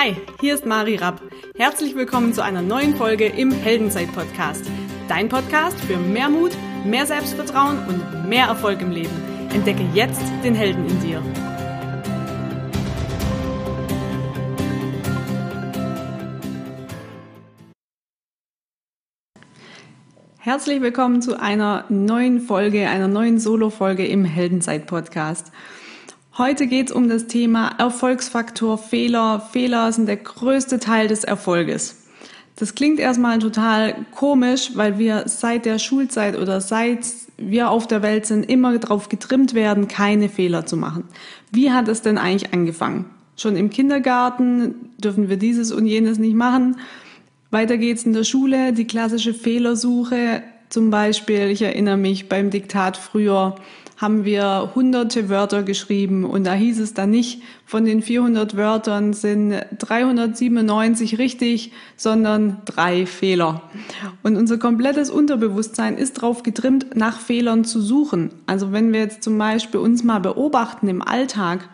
Hi, hier ist Mari Rapp. Herzlich willkommen zu einer neuen Folge im Heldenzeit-Podcast. Dein Podcast für mehr Mut, mehr Selbstvertrauen und mehr Erfolg im Leben. Entdecke jetzt den Helden in dir. Herzlich willkommen zu einer neuen Folge, einer neuen Solo-Folge im Heldenzeit-Podcast. Heute geht es um das Thema Erfolgsfaktor Fehler. Fehler sind der größte Teil des Erfolges. Das klingt erstmal total komisch, weil wir seit der Schulzeit oder seit wir auf der Welt sind immer darauf getrimmt werden, keine Fehler zu machen. Wie hat es denn eigentlich angefangen? Schon im Kindergarten dürfen wir dieses und jenes nicht machen. Weiter geht's in der Schule, die klassische Fehlersuche. Zum Beispiel, ich erinnere mich beim Diktat früher, haben wir hunderte Wörter geschrieben und da hieß es dann nicht, von den 400 Wörtern sind 397 richtig, sondern drei Fehler. Und unser komplettes Unterbewusstsein ist darauf getrimmt, nach Fehlern zu suchen. Also wenn wir jetzt zum Beispiel uns mal beobachten im Alltag,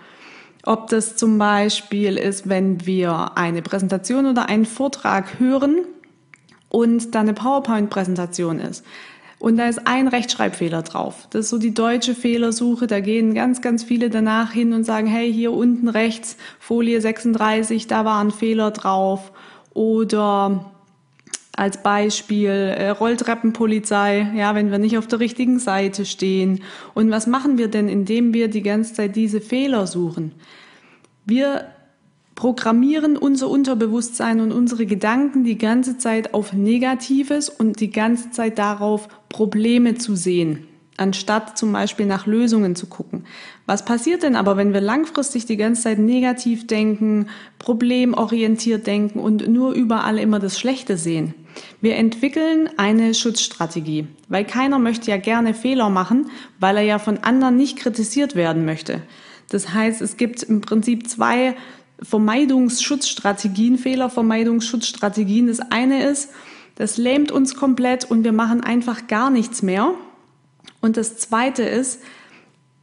ob das zum Beispiel ist, wenn wir eine Präsentation oder einen Vortrag hören und da eine PowerPoint-Präsentation ist und da ist ein Rechtschreibfehler drauf. Das ist so die deutsche Fehlersuche. Da gehen ganz, ganz viele danach hin und sagen, hey, hier unten rechts, Folie 36, da war ein Fehler drauf. Oder als Beispiel äh, Rolltreppenpolizei, ja, wenn wir nicht auf der richtigen Seite stehen. Und was machen wir denn, indem wir die ganze Zeit diese Fehler suchen? Wir programmieren unser Unterbewusstsein und unsere Gedanken die ganze Zeit auf Negatives und die ganze Zeit darauf, Probleme zu sehen, anstatt zum Beispiel nach Lösungen zu gucken. Was passiert denn aber, wenn wir langfristig die ganze Zeit negativ denken, problemorientiert denken und nur überall immer das Schlechte sehen? Wir entwickeln eine Schutzstrategie, weil keiner möchte ja gerne Fehler machen, weil er ja von anderen nicht kritisiert werden möchte. Das heißt, es gibt im Prinzip zwei Vermeidungsschutzstrategien, Fehlervermeidungsschutzstrategien. Das eine ist, das lähmt uns komplett und wir machen einfach gar nichts mehr. Und das zweite ist,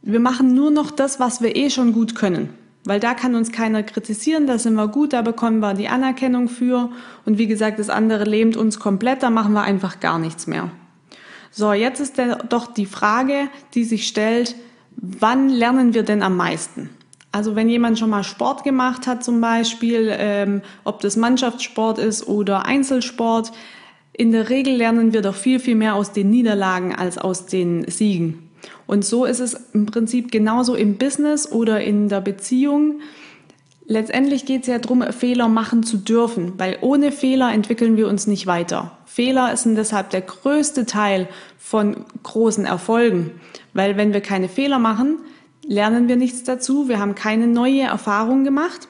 wir machen nur noch das, was wir eh schon gut können. Weil da kann uns keiner kritisieren, da sind wir gut, da bekommen wir die Anerkennung für. Und wie gesagt, das andere lähmt uns komplett, da machen wir einfach gar nichts mehr. So, jetzt ist doch die Frage, die sich stellt, wann lernen wir denn am meisten? Also wenn jemand schon mal Sport gemacht hat zum Beispiel, ähm, ob das Mannschaftssport ist oder Einzelsport, in der Regel lernen wir doch viel, viel mehr aus den Niederlagen als aus den Siegen. Und so ist es im Prinzip genauso im Business oder in der Beziehung. Letztendlich geht es ja darum, Fehler machen zu dürfen, weil ohne Fehler entwickeln wir uns nicht weiter. Fehler sind deshalb der größte Teil von großen Erfolgen, weil wenn wir keine Fehler machen, lernen wir nichts dazu, wir haben keine neue Erfahrung gemacht.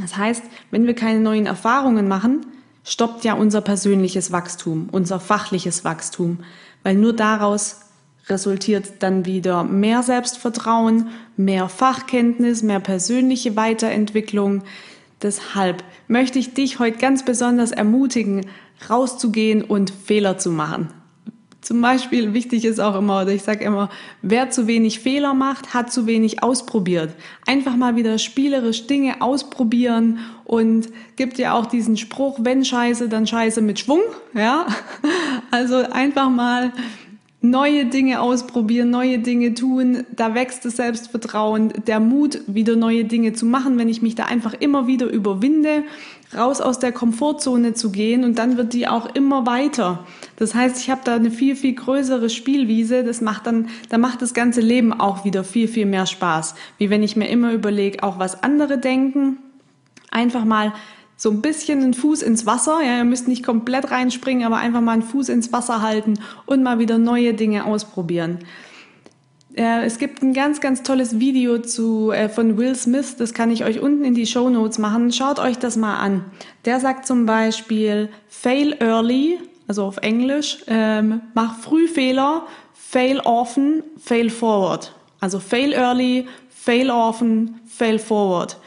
Das heißt, wenn wir keine neuen Erfahrungen machen, stoppt ja unser persönliches Wachstum, unser fachliches Wachstum, weil nur daraus resultiert dann wieder mehr Selbstvertrauen, mehr Fachkenntnis, mehr persönliche Weiterentwicklung. Deshalb möchte ich dich heute ganz besonders ermutigen, rauszugehen und Fehler zu machen. Zum Beispiel wichtig ist auch immer, oder ich sage immer, wer zu wenig Fehler macht, hat zu wenig ausprobiert. Einfach mal wieder spielerisch Dinge ausprobieren und gibt ja auch diesen Spruch, wenn Scheiße, dann Scheiße mit Schwung, ja. Also einfach mal neue Dinge ausprobieren, neue Dinge tun, da wächst das Selbstvertrauen, der Mut, wieder neue Dinge zu machen, wenn ich mich da einfach immer wieder überwinde, raus aus der Komfortzone zu gehen und dann wird die auch immer weiter. Das heißt, ich habe da eine viel, viel größere Spielwiese, das macht dann, da macht das ganze Leben auch wieder viel, viel mehr Spaß, wie wenn ich mir immer überlege, auch was andere denken, einfach mal so ein bisschen einen Fuß ins Wasser. Ja, ihr müsst nicht komplett reinspringen, aber einfach mal einen Fuß ins Wasser halten und mal wieder neue Dinge ausprobieren. Äh, es gibt ein ganz, ganz tolles Video zu, äh, von Will Smith, das kann ich euch unten in die Show Notes machen. Schaut euch das mal an. Der sagt zum Beispiel, fail early, also auf Englisch, ähm, mach früh Fehler, fail often, fail forward. Also fail early, fail often, fail forward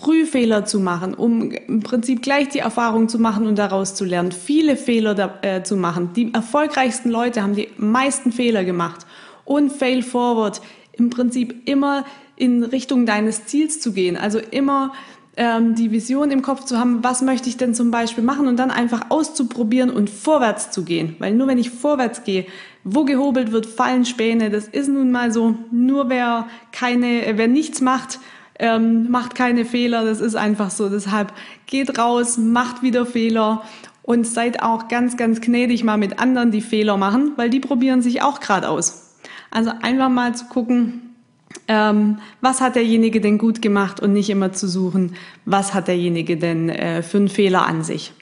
früh Fehler zu machen, um im Prinzip gleich die Erfahrung zu machen und daraus zu lernen, viele Fehler da, äh, zu machen. Die erfolgreichsten Leute haben die meisten Fehler gemacht und fail forward, im Prinzip immer in Richtung deines Ziels zu gehen, also immer ähm, die Vision im Kopf zu haben, was möchte ich denn zum Beispiel machen und dann einfach auszuprobieren und vorwärts zu gehen. Weil nur wenn ich vorwärts gehe, wo gehobelt wird, fallen Späne. Das ist nun mal so. Nur wer keine, wer nichts macht, ähm, macht keine Fehler. Das ist einfach so. Deshalb geht raus, macht wieder Fehler und seid auch ganz, ganz gnädig mal mit anderen, die Fehler machen, weil die probieren sich auch gerade aus. Also einfach mal zu gucken, ähm, was hat derjenige denn gut gemacht und nicht immer zu suchen, was hat derjenige denn äh, für einen Fehler an sich.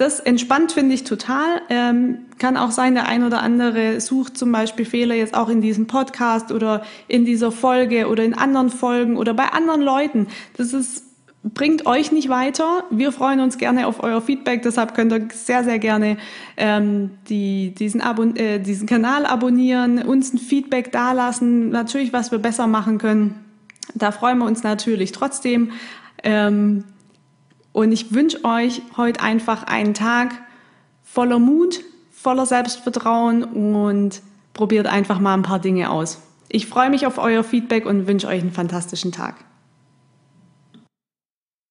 Das entspannt finde ich total. Ähm, kann auch sein, der ein oder andere sucht zum Beispiel Fehler jetzt auch in diesem Podcast oder in dieser Folge oder in anderen Folgen oder bei anderen Leuten. Das ist bringt euch nicht weiter. Wir freuen uns gerne auf euer Feedback, deshalb könnt ihr sehr, sehr gerne ähm, die, diesen, Abon äh, diesen Kanal abonnieren, uns ein Feedback dalassen, natürlich, was wir besser machen können. Da freuen wir uns natürlich trotzdem. Ähm, und ich wünsche euch heute einfach einen Tag voller Mut, voller Selbstvertrauen und probiert einfach mal ein paar Dinge aus. Ich freue mich auf euer Feedback und wünsche euch einen fantastischen Tag.